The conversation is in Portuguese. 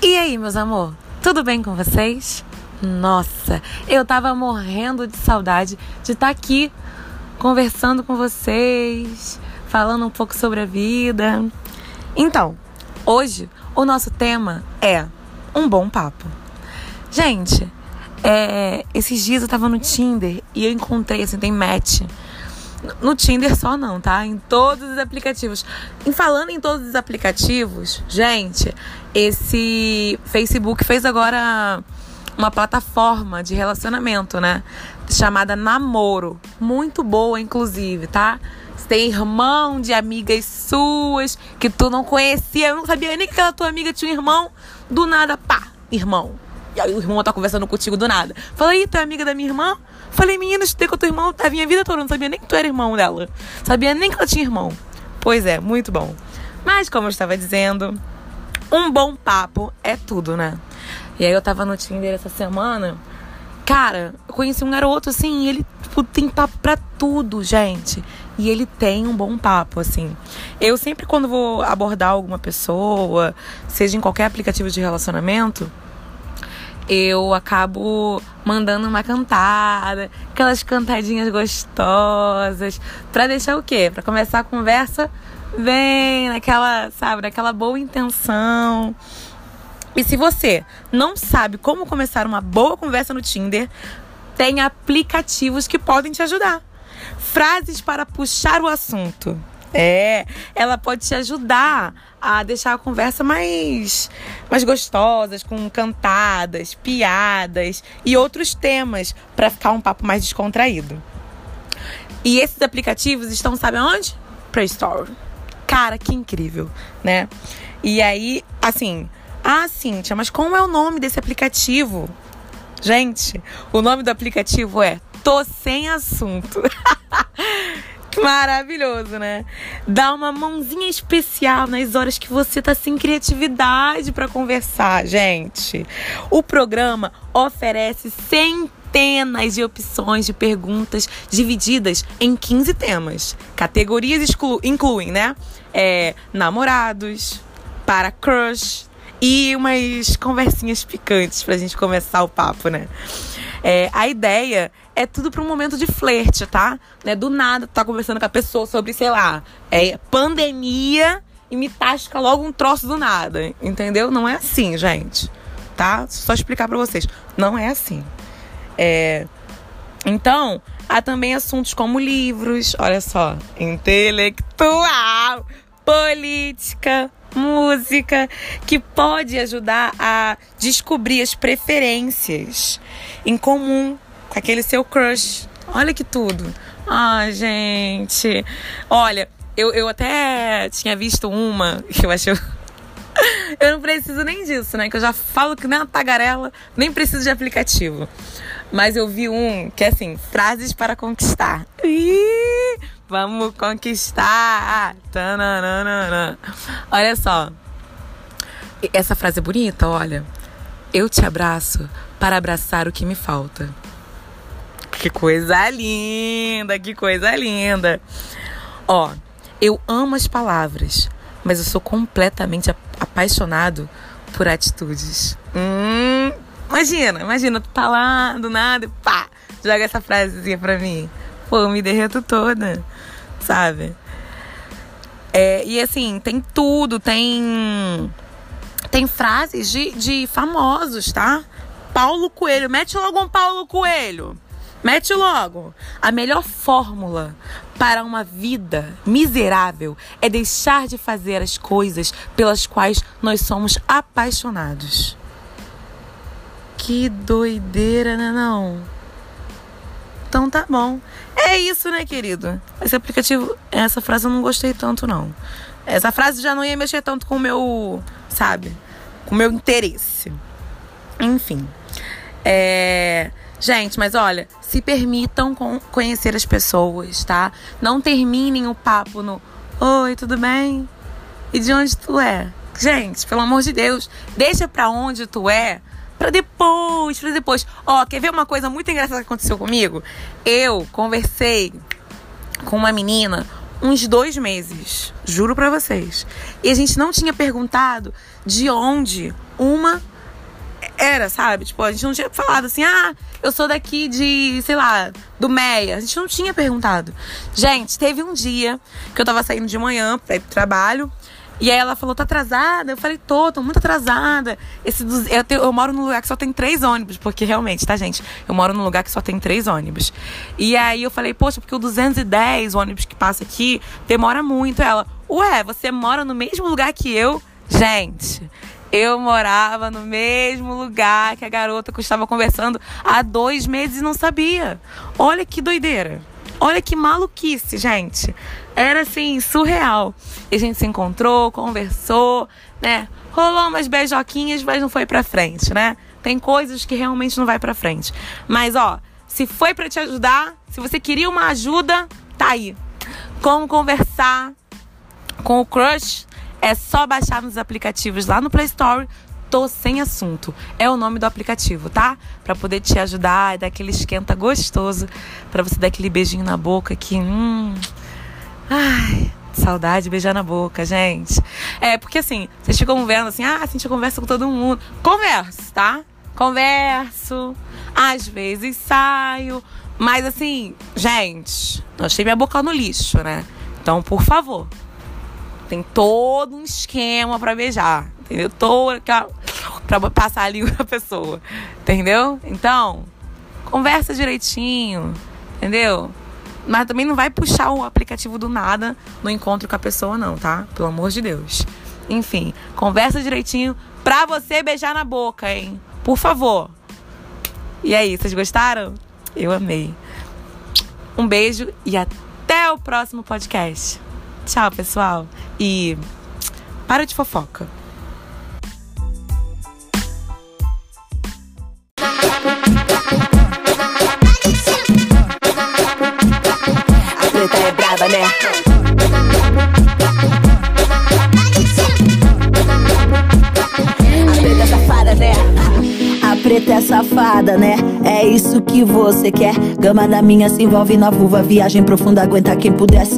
E aí, meus amor, tudo bem com vocês? Nossa, eu tava morrendo de saudade de estar tá aqui conversando com vocês, falando um pouco sobre a vida. Então, hoje o nosso tema é um bom papo. Gente, é, esses dias eu tava no Tinder e eu encontrei, assim, tem match. No Tinder só não, tá? Em todos os aplicativos. Em falando em todos os aplicativos, gente, esse Facebook fez agora uma plataforma de relacionamento, né? Chamada Namoro. Muito boa, inclusive, tá? Você tem irmão de amigas suas que tu não conhecia. Eu não sabia nem que aquela tua amiga tinha um irmão. Do nada, pá, irmão. E aí o irmão tá conversando contigo do nada. Falei, tu é amiga da minha irmã? Falei, menina, estudei com teu irmão a minha vida toda. Não sabia nem que tu era irmão dela. Sabia nem que ela tinha irmão. Pois é, muito bom. Mas, como eu estava dizendo, um bom papo é tudo, né? E aí eu tava no Tinder essa semana. Cara, eu conheci um garoto assim, ele tipo, tem papo pra tudo, gente. E ele tem um bom papo, assim. Eu sempre, quando vou abordar alguma pessoa, seja em qualquer aplicativo de relacionamento, eu acabo mandando uma cantada, aquelas cantadinhas gostosas, pra deixar o quê? Pra começar a conversa bem, naquela, sabe, naquela boa intenção. E se você não sabe como começar uma boa conversa no Tinder, tem aplicativos que podem te ajudar. Frases para puxar o assunto. É, ela pode te ajudar a deixar a conversa mais, mais gostosas, com cantadas, piadas e outros temas para ficar um papo mais descontraído. E esses aplicativos estão, sabe onde? Play Store. Cara, que incrível, né? E aí, assim, ah, Cíntia, mas como é o nome desse aplicativo? Gente, o nome do aplicativo é Tô Sem Assunto. Maravilhoso, né? Dá uma mãozinha especial nas horas que você tá sem criatividade para conversar, gente. O programa oferece centenas de opções de perguntas divididas em 15 temas. Categorias incluem, né? É, namorados, para crush, e umas conversinhas picantes pra gente começar o papo, né? É, a ideia é tudo para um momento de flerte, tá? Né? Do nada, tu tá conversando com a pessoa sobre, sei lá, é, pandemia e me tasca logo um troço do nada, entendeu? Não é assim, gente, tá? Só explicar para vocês. Não é assim. É... Então, há também assuntos como livros, olha só, intelectual, política, música que pode ajudar a descobrir as preferências em comum com aquele seu crush. Olha que tudo. Ai, gente. Olha, eu, eu até tinha visto uma que eu acho. Eu não preciso nem disso, né? Que eu já falo que nem uma tagarela, nem preciso de aplicativo. Mas eu vi um que é assim: frases para conquistar. Ih! Vamos conquistar! Tananana. Olha só. Essa frase é bonita, olha. Eu te abraço para abraçar o que me falta. Que coisa linda, que coisa linda. Ó, eu amo as palavras, mas eu sou completamente apaixonado por atitudes. Hum, imagina, imagina, tu tá lá do nada e pá, joga essa frasezinha pra mim. Pô, eu me derreto toda sabe? É, e assim, tem tudo, tem. Tem frases de, de famosos, tá? Paulo Coelho, mete logo um Paulo Coelho. Mete logo. A melhor fórmula para uma vida miserável é deixar de fazer as coisas pelas quais nós somos apaixonados. Que doideira, né não? Então tá bom. É isso, né, querido? Esse aplicativo, essa frase eu não gostei tanto, não. Essa frase já não ia mexer tanto com o meu, sabe? Com o meu interesse. Enfim. É. Gente, mas olha, se permitam conhecer as pessoas, tá? Não terminem o papo no Oi, tudo bem? E de onde tu é? Gente, pelo amor de Deus, deixa pra onde tu é Pra depois, pra depois. Ó, quer ver uma coisa muito engraçada que aconteceu comigo? Eu conversei com uma menina uns dois meses, juro pra vocês. E a gente não tinha perguntado de onde uma era, sabe? Tipo, a gente não tinha falado assim, ah, eu sou daqui de, sei lá, do Meia. A gente não tinha perguntado. Gente, teve um dia que eu tava saindo de manhã pra ir pro trabalho. E aí ela falou, tá atrasada? Eu falei, tô, tô muito atrasada. Esse, eu, te, eu moro num lugar que só tem três ônibus, porque realmente, tá, gente? Eu moro num lugar que só tem três ônibus. E aí eu falei, poxa, porque o 210, o ônibus que passa aqui, demora muito. Ela, ué, você mora no mesmo lugar que eu? Gente, eu morava no mesmo lugar que a garota que eu estava conversando há dois meses e não sabia. Olha que doideira. Olha que maluquice, gente. Era assim, surreal. E a gente se encontrou, conversou, né? Rolou umas beijoquinhas, mas não foi pra frente, né? Tem coisas que realmente não vai pra frente. Mas, ó, se foi para te ajudar, se você queria uma ajuda, tá aí. Como conversar com o crush é só baixar nos aplicativos lá no Play Store. Tô sem assunto. É o nome do aplicativo, tá? Para poder te ajudar e dar aquele esquenta gostoso, para você dar aquele beijinho na boca que hum. Ai, saudade de beijar na boca, gente. É, porque assim, vocês ficam vendo assim, ah, a gente conversa com todo mundo. Converso, tá? Converso. Às vezes saio. Mas assim, gente, não achei minha boca no lixo, né? Então, por favor, tem todo um esquema para beijar, entendeu? Todo para passar a língua da pessoa, entendeu? Então, conversa direitinho, entendeu? Mas também não vai puxar o aplicativo do nada no encontro com a pessoa, não, tá? Pelo amor de Deus. Enfim, conversa direitinho pra você beijar na boca, hein? Por favor. E aí, vocês gostaram? Eu amei. Um beijo e até o próximo podcast. Tchau, pessoal. E para de fofoca. A preta é brava, né? Preta é safada, né? É isso que você quer. Gama da minha se envolve na vulva. Viagem profunda, aguenta quem pudesse.